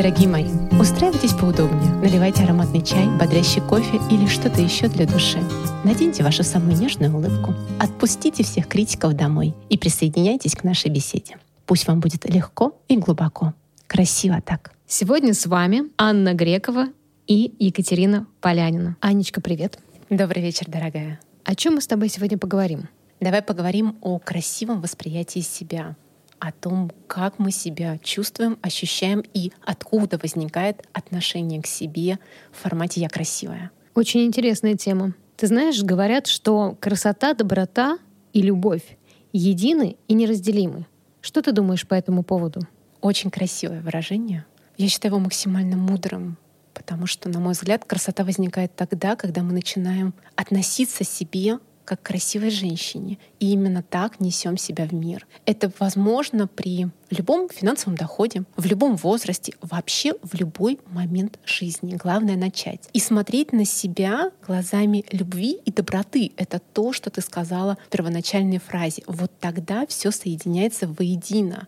Дорогие мои, устраивайтесь поудобнее, наливайте ароматный чай, бодрящий кофе или что-то еще для души. Наденьте вашу самую нежную улыбку, отпустите всех критиков домой и присоединяйтесь к нашей беседе. Пусть вам будет легко и глубоко. Красиво так. Сегодня с вами Анна Грекова и Екатерина Полянина. Анечка, привет. Добрый вечер, дорогая. О чем мы с тобой сегодня поговорим? Давай поговорим о красивом восприятии себя, о том, как мы себя чувствуем, ощущаем и откуда возникает отношение к себе в формате «я красивая». Очень интересная тема. Ты знаешь, говорят, что красота, доброта и любовь едины и неразделимы. Что ты думаешь по этому поводу? Очень красивое выражение. Я считаю его максимально мудрым, потому что, на мой взгляд, красота возникает тогда, когда мы начинаем относиться к себе как красивой женщине. И именно так несем себя в мир. Это возможно при любом финансовом доходе, в любом возрасте, вообще в любой момент жизни. Главное начать. И смотреть на себя глазами любви и доброты. Это то, что ты сказала в первоначальной фразе. Вот тогда все соединяется воедино.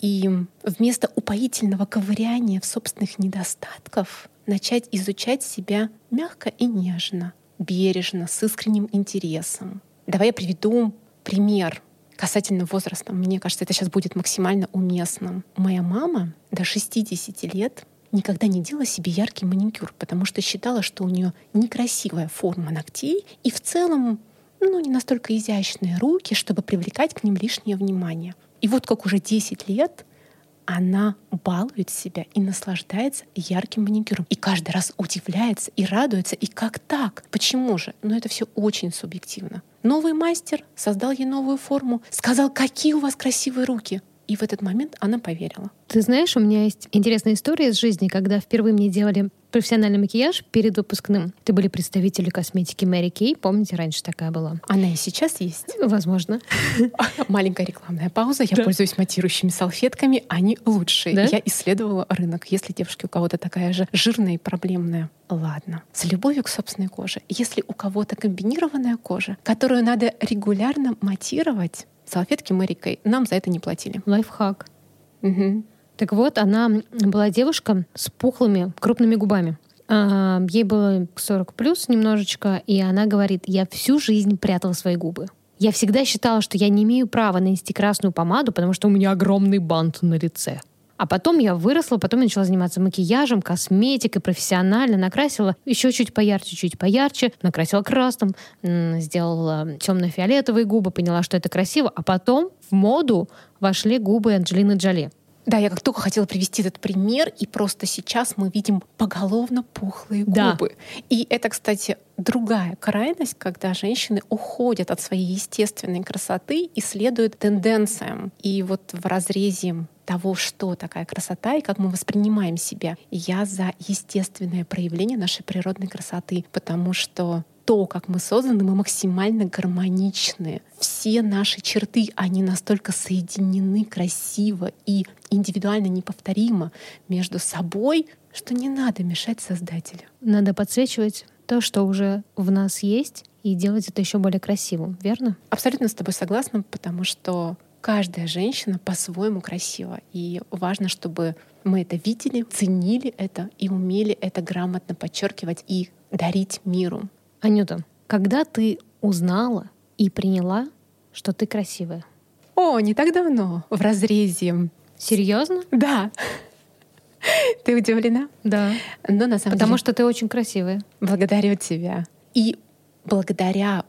И вместо упоительного ковыряния в собственных недостатков начать изучать себя мягко и нежно, бережно, с искренним интересом. Давай я приведу пример касательно возраста. Мне кажется, это сейчас будет максимально уместным. Моя мама до 60 лет никогда не делала себе яркий маникюр, потому что считала, что у нее некрасивая форма ногтей и в целом ну, не настолько изящные руки, чтобы привлекать к ним лишнее внимание. И вот как уже 10 лет она балует себя и наслаждается ярким маникюром. И каждый раз удивляется и радуется. И как так? Почему же? Но это все очень субъективно. Новый мастер создал ей новую форму, сказал, какие у вас красивые руки. И в этот момент она поверила. Ты знаешь, у меня есть интересная история из жизни, когда впервые мне делали профессиональный макияж перед выпускным. Это были представители косметики Мэри Кей. Помните, раньше такая была? Она и сейчас есть? Возможно. Маленькая рекламная пауза. Я да. пользуюсь матирующими салфетками. Они лучшие. Да? Я исследовала рынок. Если девушки у кого-то такая же жирная и проблемная, ладно. С любовью к собственной коже. Если у кого-то комбинированная кожа, которую надо регулярно матировать, салфетки Мэри Кей, нам за это не платили. Лайфхак. Угу. Так вот, она была девушка с пухлыми крупными губами. А, ей было 40 плюс немножечко, и она говорит, я всю жизнь прятала свои губы. Я всегда считала, что я не имею права нанести красную помаду, потому что у меня огромный бант на лице. А потом я выросла, потом я начала заниматься макияжем, косметикой, профессионально, накрасила еще чуть поярче, чуть поярче, накрасила красным, сделала темно-фиолетовые губы, поняла, что это красиво, а потом в моду вошли губы Анджелины Джоли. Да, я как только хотела привести этот пример, и просто сейчас мы видим поголовно пухлые да. губы. И это, кстати, другая крайность, когда женщины уходят от своей естественной красоты и следуют тенденциям. И вот в разрезе того, что такая красота и как мы воспринимаем себя. Я за естественное проявление нашей природной красоты, потому что то, как мы созданы, мы максимально гармоничны. Все наши черты, они настолько соединены красиво и индивидуально неповторимо между собой, что не надо мешать Создателю. Надо подсвечивать то, что уже в нас есть, и делать это еще более красивым, верно? Абсолютно с тобой согласна, потому что каждая женщина по-своему красива. И важно, чтобы мы это видели, ценили это и умели это грамотно подчеркивать и дарить миру. Анюта, когда ты узнала и приняла, что ты красивая? О, не так давно, в разрезе. Серьезно? Да. Ты удивлена? Да. Но на самом Потому деле... что ты очень красивая. Благодарю тебя. И благодаря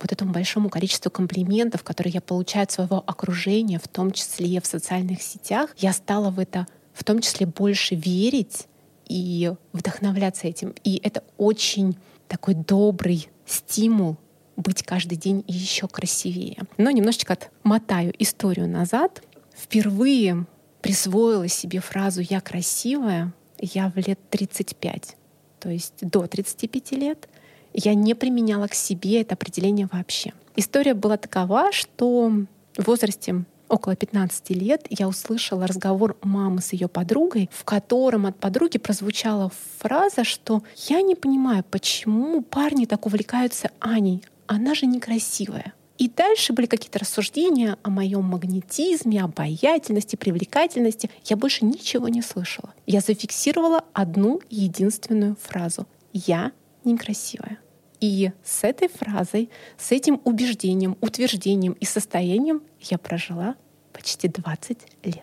вот этому большому количеству комплиментов, которые я получаю от своего окружения, в том числе в социальных сетях, я стала в это в том числе больше верить и вдохновляться этим. И это очень такой добрый стимул быть каждый день еще красивее. Но немножечко отмотаю историю назад. Впервые присвоила себе фразу «я красивая» я в лет 35, то есть до 35 лет. Я не применяла к себе это определение вообще. История была такова, что в возрасте около 15 лет я услышала разговор мамы с ее подругой, в котором от подруги прозвучала фраза, что «я не понимаю, почему парни так увлекаются Аней, она же некрасивая». И дальше были какие-то рассуждения о моем магнетизме, обаятельности, привлекательности. Я больше ничего не слышала. Я зафиксировала одну единственную фразу. Я некрасивая. И с этой фразой, с этим убеждением, утверждением и состоянием я прожила почти 20 лет.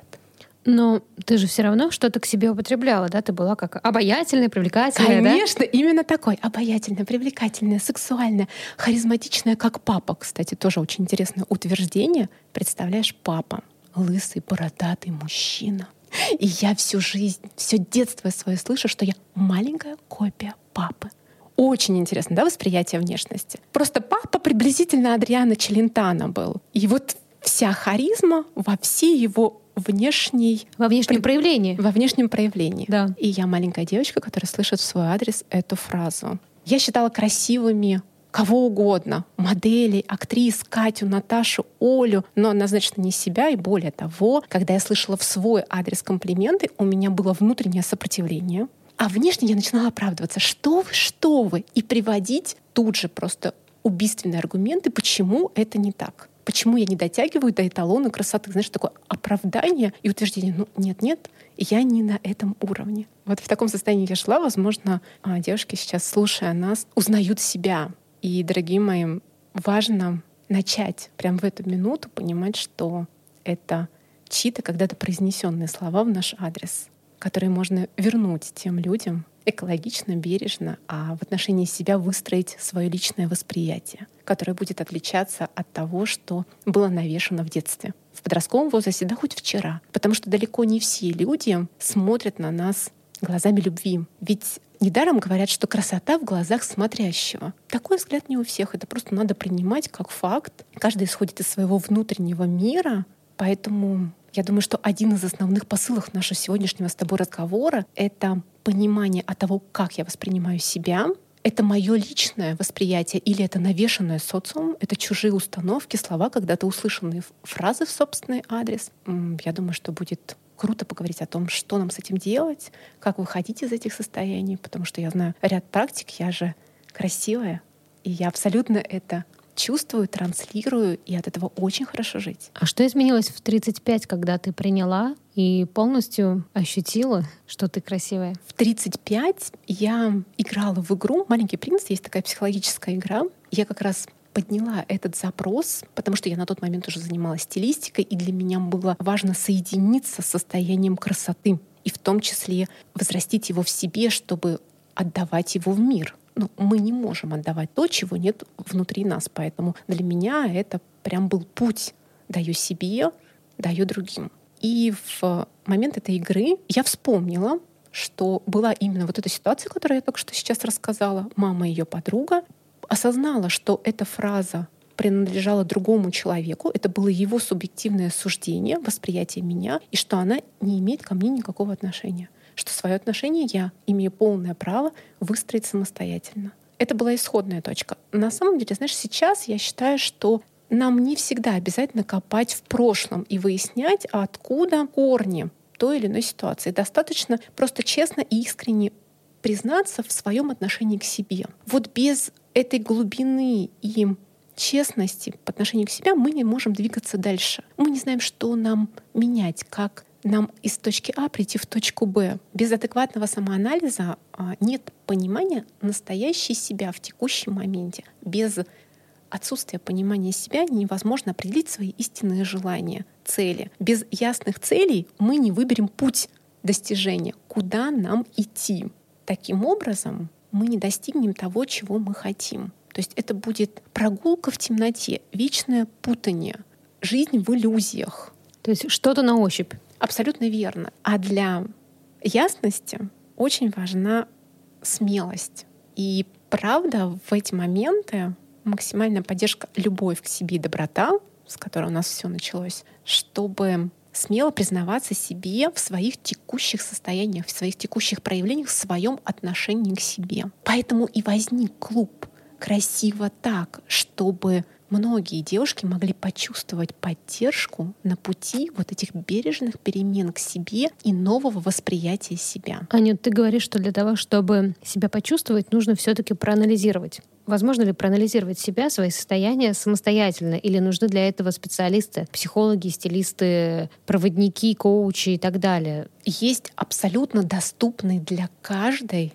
Но ты же все равно что-то к себе употребляла, да? Ты была как обаятельная, привлекательная, Конечно, да? именно такой. Обаятельная, привлекательная, сексуальная, харизматичная, как папа. Кстати, тоже очень интересное утверждение. Представляешь, папа, лысый, бородатый мужчина. И я всю жизнь, все детство свое слышу, что я маленькая копия папы. Очень интересно, да, восприятие внешности. Просто папа приблизительно Адриана Челентана был. И вот вся харизма во всей его внешней... Во внешнем проявлении. Во внешнем проявлении. Да. И я маленькая девочка, которая слышит в свой адрес эту фразу. Я считала красивыми кого угодно, моделей, актрис, Катю, Наташу, Олю, но однозначно не себя. И более того, когда я слышала в свой адрес комплименты, у меня было внутреннее сопротивление. А внешне я начинала оправдываться. Что вы, что вы? И приводить тут же просто убийственные аргументы, почему это не так почему я не дотягиваю до эталона красоты. Знаешь, такое оправдание и утверждение. Ну, нет-нет, я не на этом уровне. Вот в таком состоянии я шла. Возможно, а, девушки сейчас, слушая нас, узнают себя. И, дорогие мои, важно начать прямо в эту минуту понимать, что это чьи-то когда-то произнесенные слова в наш адрес, которые можно вернуть тем людям, экологично, бережно, а в отношении себя выстроить свое личное восприятие, которое будет отличаться от того, что было навешено в детстве. В подростковом возрасте, да хоть вчера. Потому что далеко не все люди смотрят на нас глазами любви. Ведь Недаром говорят, что красота в глазах смотрящего. Такой взгляд не у всех. Это просто надо принимать как факт. Каждый исходит из своего внутреннего мира. Поэтому я думаю, что один из основных посылов нашего сегодняшнего с тобой разговора — это понимание от того, как я воспринимаю себя, это мое личное восприятие или это навешенное социум, это чужие установки, слова, когда-то услышанные фразы в собственный адрес. Я думаю, что будет круто поговорить о том, что нам с этим делать, как выходить из этих состояний, потому что я знаю ряд практик, я же красивая, и я абсолютно это чувствую, транслирую, и от этого очень хорошо жить. А что изменилось в 35, когда ты приняла и полностью ощутила, что ты красивая? В 35 я играла в игру «Маленький принц». Есть такая психологическая игра. Я как раз подняла этот запрос, потому что я на тот момент уже занималась стилистикой, и для меня было важно соединиться с состоянием красоты, и в том числе возрастить его в себе, чтобы отдавать его в мир ну, мы не можем отдавать то, чего нет внутри нас. Поэтому для меня это прям был путь. Даю себе, даю другим. И в момент этой игры я вспомнила, что была именно вот эта ситуация, которую я только что сейчас рассказала. Мама и ее подруга осознала, что эта фраза принадлежала другому человеку, это было его субъективное суждение, восприятие меня, и что она не имеет ко мне никакого отношения что свое отношение я имею полное право выстроить самостоятельно. Это была исходная точка. На самом деле, знаешь, сейчас я считаю, что нам не всегда обязательно копать в прошлом и выяснять, откуда корни той или иной ситуации. Достаточно просто честно и искренне признаться в своем отношении к себе. Вот без этой глубины и честности по отношению к себе мы не можем двигаться дальше. Мы не знаем, что нам менять, как нам из точки А прийти в точку Б. Без адекватного самоанализа а, нет понимания настоящей себя в текущем моменте. Без отсутствия понимания себя невозможно определить свои истинные желания, цели. Без ясных целей мы не выберем путь достижения, куда нам идти. Таким образом, мы не достигнем того, чего мы хотим. То есть это будет прогулка в темноте, вечное путание, жизнь в иллюзиях. То есть что-то на ощупь. Абсолютно верно. А для ясности очень важна смелость. И правда, в эти моменты максимальная поддержка, любовь к себе и доброта, с которой у нас все началось, чтобы смело признаваться себе в своих текущих состояниях, в своих текущих проявлениях, в своем отношении к себе. Поэтому и возник клуб красиво так, чтобы многие девушки могли почувствовать поддержку на пути вот этих бережных перемен к себе и нового восприятия себя. Аня, ты говоришь, что для того, чтобы себя почувствовать, нужно все-таки проанализировать. Возможно ли проанализировать себя, свои состояния самостоятельно? Или нужны для этого специалисты, психологи, стилисты, проводники, коучи и так далее? Есть абсолютно доступный для каждой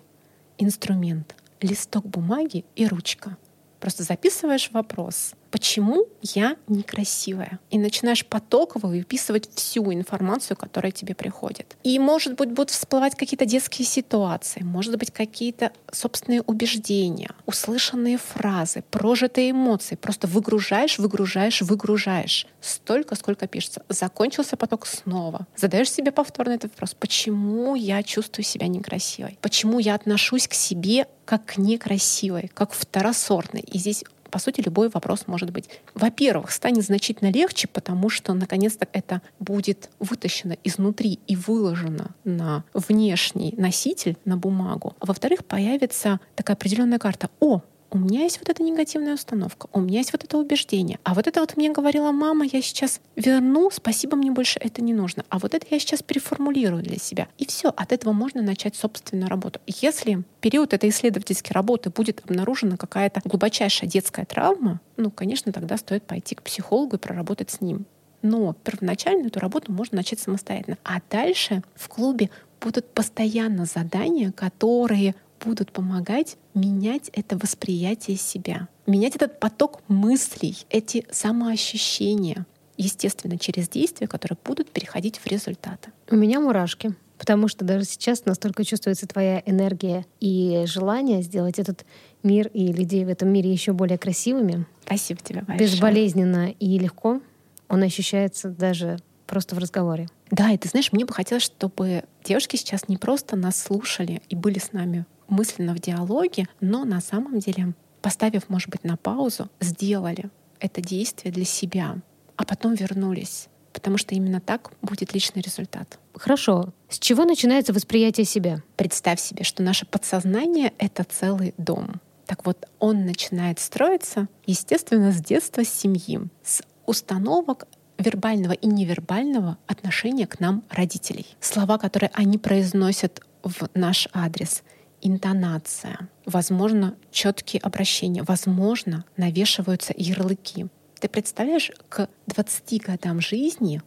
инструмент. Листок бумаги и ручка. Просто записываешь вопрос — почему я некрасивая. И начинаешь потоково выписывать всю информацию, которая тебе приходит. И, может быть, будут всплывать какие-то детские ситуации, может быть, какие-то собственные убеждения, услышанные фразы, прожитые эмоции. Просто выгружаешь, выгружаешь, выгружаешь. Столько, сколько пишется. Закончился поток снова. Задаешь себе повторно этот вопрос. Почему я чувствую себя некрасивой? Почему я отношусь к себе как некрасивой, как второсортной? И здесь по сути, любой вопрос может быть. Во-первых, станет значительно легче, потому что наконец-то это будет вытащено изнутри и выложено на внешний носитель, на бумагу. А во-вторых, появится такая определенная карта. О, у меня есть вот эта негативная установка, у меня есть вот это убеждение. А вот это вот мне говорила мама, я сейчас верну, спасибо, мне больше это не нужно. А вот это я сейчас переформулирую для себя. И все, от этого можно начать собственную работу. Если период этой исследовательской работы будет обнаружена какая-то глубочайшая детская травма, ну, конечно, тогда стоит пойти к психологу и проработать с ним. Но первоначально эту работу можно начать самостоятельно. А дальше в клубе будут постоянно задания, которые будут помогать менять это восприятие себя, менять этот поток мыслей, эти самоощущения, естественно, через действия, которые будут переходить в результаты. У меня мурашки. Потому что даже сейчас настолько чувствуется твоя энергия и желание сделать этот мир и людей в этом мире еще более красивыми. Спасибо тебе большое. Безболезненно и легко. Он ощущается даже просто в разговоре. Да, и ты знаешь, мне бы хотелось, чтобы девушки сейчас не просто нас слушали и были с нами мысленно в диалоге, но на самом деле, поставив, может быть, на паузу, сделали это действие для себя, а потом вернулись. Потому что именно так будет личный результат. Хорошо. С чего начинается восприятие себя? Представь себе, что наше подсознание — это целый дом. Так вот, он начинает строиться, естественно, с детства, с семьи, с установок вербального и невербального отношения к нам родителей. Слова, которые они произносят в наш адрес, интонация, возможно, четкие обращения, возможно, навешиваются ярлыки. Ты представляешь, к 20 годам жизни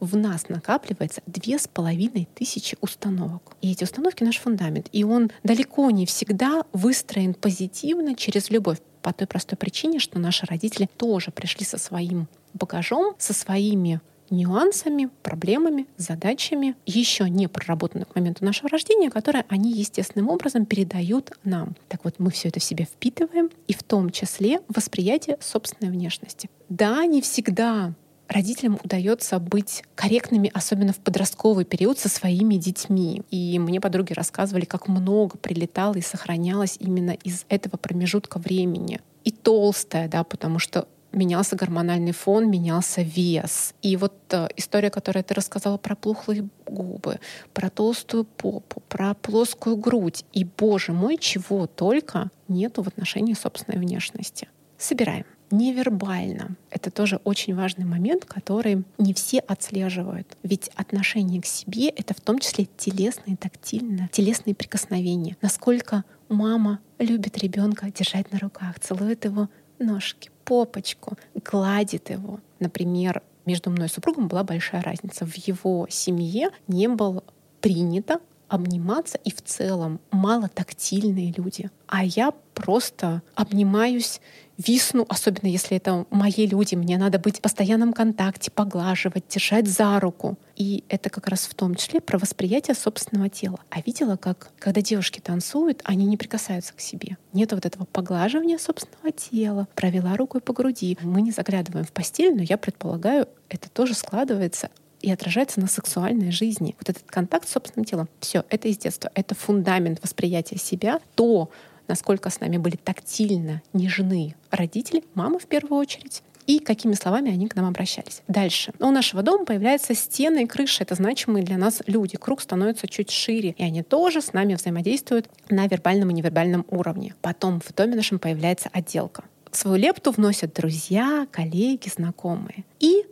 в нас накапливается две с половиной тысячи установок. И эти установки — наш фундамент. И он далеко не всегда выстроен позитивно через любовь. По той простой причине, что наши родители тоже пришли со своим багажом, со своими нюансами, проблемами, задачами, еще не проработанных к моменту нашего рождения, которые они естественным образом передают нам. Так вот, мы все это в себе впитываем, и в том числе восприятие собственной внешности. Да, не всегда родителям удается быть корректными, особенно в подростковый период со своими детьми. И мне подруги рассказывали, как много прилетало и сохранялось именно из этого промежутка времени. И толстая, да, потому что менялся гормональный фон, менялся вес. И вот э, история, которую ты рассказала про плохлые губы, про толстую попу, про плоскую грудь. И, боже мой, чего только нету в отношении собственной внешности. Собираем. Невербально. Это тоже очень важный момент, который не все отслеживают. Ведь отношение к себе — это в том числе телесные, тактильные, телесные прикосновения. Насколько мама любит ребенка держать на руках, целует его ножки, попочку, гладит его. Например, между мной и супругом была большая разница. В его семье не было принято обниматься и в целом мало тактильные люди. А я просто обнимаюсь висну, особенно если это мои люди, мне надо быть в постоянном контакте, поглаживать, держать за руку. И это как раз в том числе про восприятие собственного тела. А видела, как когда девушки танцуют, они не прикасаются к себе. Нет вот этого поглаживания собственного тела. Провела рукой по груди. Мы не заглядываем в постель, но я предполагаю, это тоже складывается и отражается на сексуальной жизни. Вот этот контакт с собственным телом, все, это из детства, это фундамент восприятия себя, то, насколько с нами были тактильно нежны родители, мама в первую очередь, и какими словами они к нам обращались. Дальше. У нашего дома появляются стены и крыши. Это значимые для нас люди. Круг становится чуть шире. И они тоже с нами взаимодействуют на вербальном и невербальном уровне. Потом в доме нашем появляется отделка. Свою лепту вносят друзья, коллеги, знакомые. И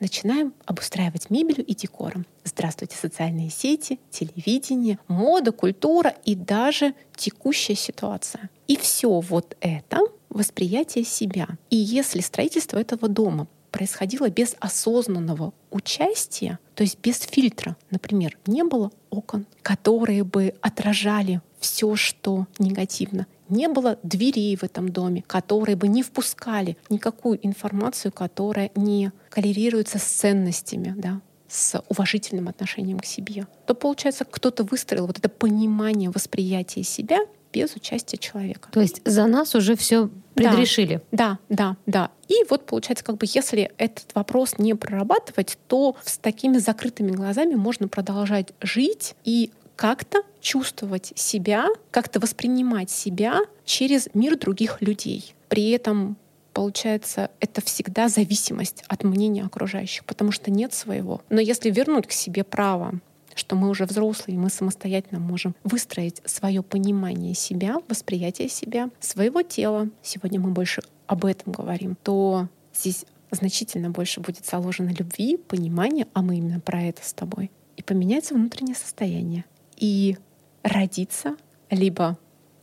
начинаем обустраивать мебелью и декором. Здравствуйте, социальные сети, телевидение, мода, культура и даже текущая ситуация. И все вот это восприятие себя. И если строительство этого дома происходило без осознанного участия, то есть без фильтра, например, не было окон, которые бы отражали все, что негативно. Не было дверей в этом доме, которые бы не впускали никакую информацию, которая не коррелируется с ценностями, да, с уважительным отношением к себе, то получается, кто-то выстроил вот это понимание восприятия себя без участия человека. То есть за нас уже все предрешили. Да, да, да. И вот получается, как бы если этот вопрос не прорабатывать, то с такими закрытыми глазами можно продолжать жить и как-то чувствовать себя, как-то воспринимать себя через мир других людей. При этом получается, это всегда зависимость от мнения окружающих, потому что нет своего. Но если вернуть к себе право что мы уже взрослые, мы самостоятельно можем выстроить свое понимание себя, восприятие себя, своего тела. Сегодня мы больше об этом говорим, то здесь значительно больше будет заложено любви, понимания, а мы именно про это с тобой. И поменяется внутреннее состояние. И родиться, либо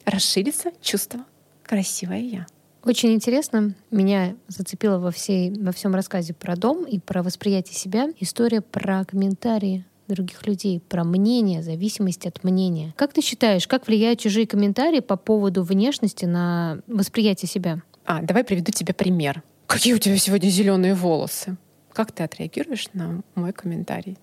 расширится чувство «красивое я». Очень интересно. Меня зацепило во, всей, во всем рассказе про дом и про восприятие себя история про комментарии других людей, про мнение, зависимость от мнения. Как ты считаешь, как влияют чужие комментарии по поводу внешности на восприятие себя? А, давай приведу тебе пример. Какие у тебя сегодня зеленые волосы? Как ты отреагируешь на мой комментарий?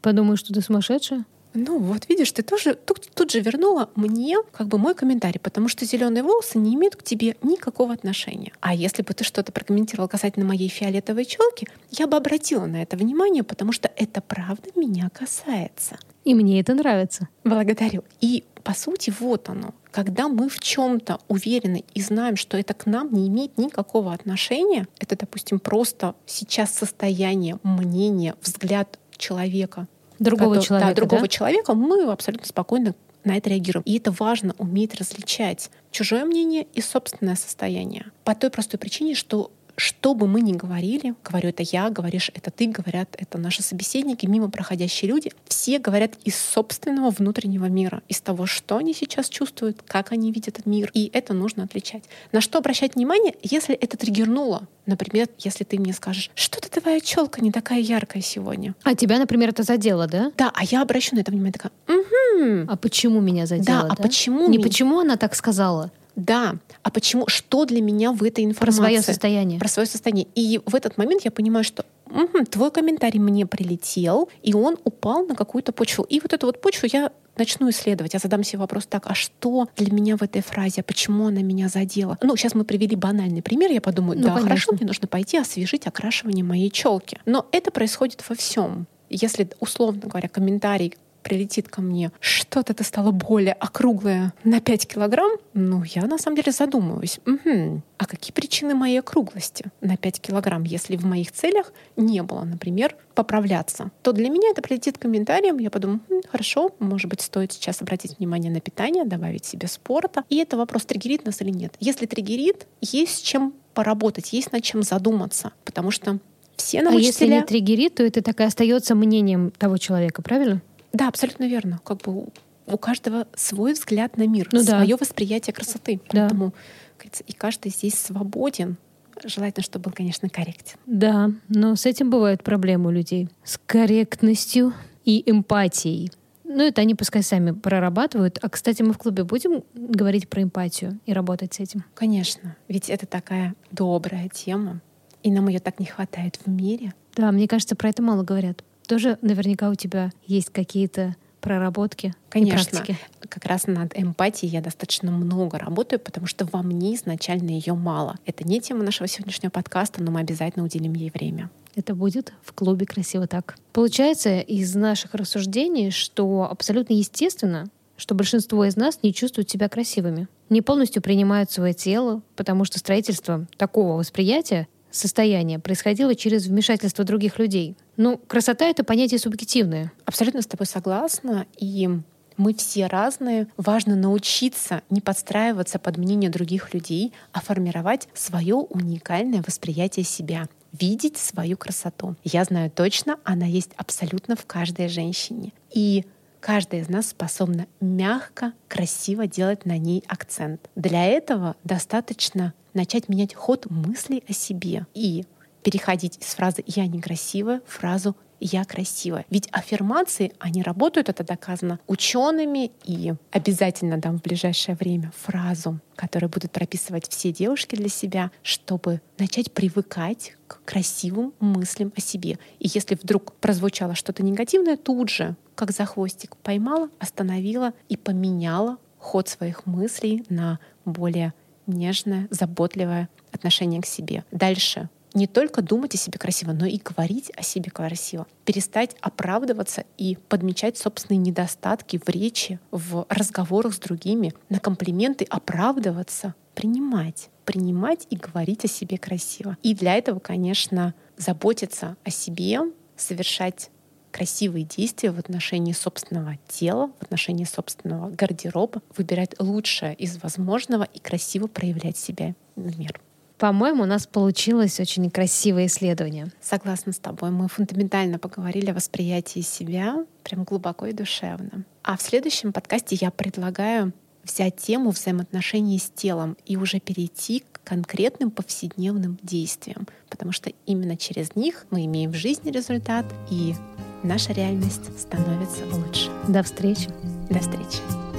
Подумаю, что ты сумасшедшая? Ну вот видишь, ты тоже тут, тут же вернула мне как бы мой комментарий, потому что зеленые волосы не имеют к тебе никакого отношения. А если бы ты что-то прокомментировал касательно моей фиолетовой челки, я бы обратила на это внимание, потому что это правда меня касается. И мне это нравится. Благодарю. И по сути вот оно. Когда мы в чем-то уверены и знаем, что это к нам не имеет никакого отношения, это, допустим, просто сейчас состояние, мнение, взгляд человека другого который, человека. Да, другого да? человека, мы абсолютно спокойно на это реагируем. И это важно уметь различать чужое мнение и собственное состояние. По той простой причине, что что бы мы ни говорили, говорю это я, говоришь это ты, говорят это наши собеседники, мимо проходящие люди, все говорят из собственного внутреннего мира, из того, что они сейчас чувствуют, как они видят этот мир. И это нужно отличать. На что обращать внимание, если это триггернуло? Например, если ты мне скажешь, что-то твоя челка не такая яркая сегодня. А тебя, например, это задело, да? Да, а я обращу на это внимание, такая, угу. А почему меня задело? Да, да? а почему? Не меня... почему она так сказала? Да. А почему? Что для меня в этой информации? Про свое состояние. Про свое состояние. И в этот момент я понимаю, что угу, твой комментарий мне прилетел, и он упал на какую-то почву. И вот эту вот почву я начну исследовать. Я задам себе вопрос так, а что для меня в этой фразе, а почему она меня задела? Ну, сейчас мы привели банальный пример, я подумаю, ну, да, конечно. хорошо, мне нужно пойти освежить окрашивание моей челки. Но это происходит во всем. Если, условно говоря, комментарий прилетит ко мне, что-то ты стало более округлое на 5 килограмм, ну, я на самом деле задумываюсь, угу, а какие причины моей округлости на 5 килограмм, если в моих целях не было, например, поправляться, то для меня это прилетит комментарием, я подумаю, хм, хорошо, может быть, стоит сейчас обратить внимание на питание, добавить себе спорта, и это вопрос, триггерит нас или нет. Если триггерит, есть с чем поработать, есть над чем задуматься, потому что все нам а учителя... если не триггерит, то это так и остается мнением того человека, правильно? Да, абсолютно верно. Как бы у каждого свой взгляд на мир, ну, свое да. восприятие красоты. Поэтому да. и каждый здесь свободен. Желательно, чтобы был, конечно, корректен. Да, но с этим бывают проблемы у людей. С корректностью и эмпатией. Ну, это они пускай сами прорабатывают. А, кстати, мы в клубе будем говорить про эмпатию и работать с этим? Конечно. Ведь это такая добрая тема. И нам ее так не хватает в мире. Да, мне кажется, про это мало говорят тоже наверняка у тебя есть какие-то проработки Конечно. Как раз над эмпатией я достаточно много работаю, потому что во мне изначально ее мало. Это не тема нашего сегодняшнего подкаста, но мы обязательно уделим ей время. Это будет в клубе «Красиво так». Получается из наших рассуждений, что абсолютно естественно, что большинство из нас не чувствуют себя красивыми, не полностью принимают свое тело, потому что строительство такого восприятия состояние происходило через вмешательство других людей. Ну, красота — это понятие субъективное. Абсолютно с тобой согласна. И мы все разные. Важно научиться не подстраиваться под мнение других людей, а формировать свое уникальное восприятие себя. видеть свою красоту. Я знаю точно, она есть абсолютно в каждой женщине. И каждая из нас способна мягко, красиво делать на ней акцент. Для этого достаточно начать менять ход мыслей о себе и переходить из фразы «я некрасивая» в фразу я красивая. Ведь аффирмации, они работают, это доказано учеными, и обязательно дам в ближайшее время фразу, которую будут прописывать все девушки для себя, чтобы начать привыкать к красивым мыслям о себе. И если вдруг прозвучало что-то негативное, тут же, как за хвостик, поймала, остановила и поменяла ход своих мыслей на более нежное, заботливое отношение к себе. Дальше не только думать о себе красиво, но и говорить о себе красиво. Перестать оправдываться и подмечать собственные недостатки в речи, в разговорах с другими, на комплименты оправдываться, принимать принимать и говорить о себе красиво. И для этого, конечно, заботиться о себе, совершать красивые действия в отношении собственного тела, в отношении собственного гардероба, выбирать лучшее из возможного и красиво проявлять себя в мир. По-моему, у нас получилось очень красивое исследование. Согласна с тобой. Мы фундаментально поговорили о восприятии себя, прям глубоко и душевно. А в следующем подкасте я предлагаю взять тему взаимоотношений с телом и уже перейти к конкретным повседневным действиям, потому что именно через них мы имеем в жизни результат, и наша реальность становится лучше. До встречи. До встречи.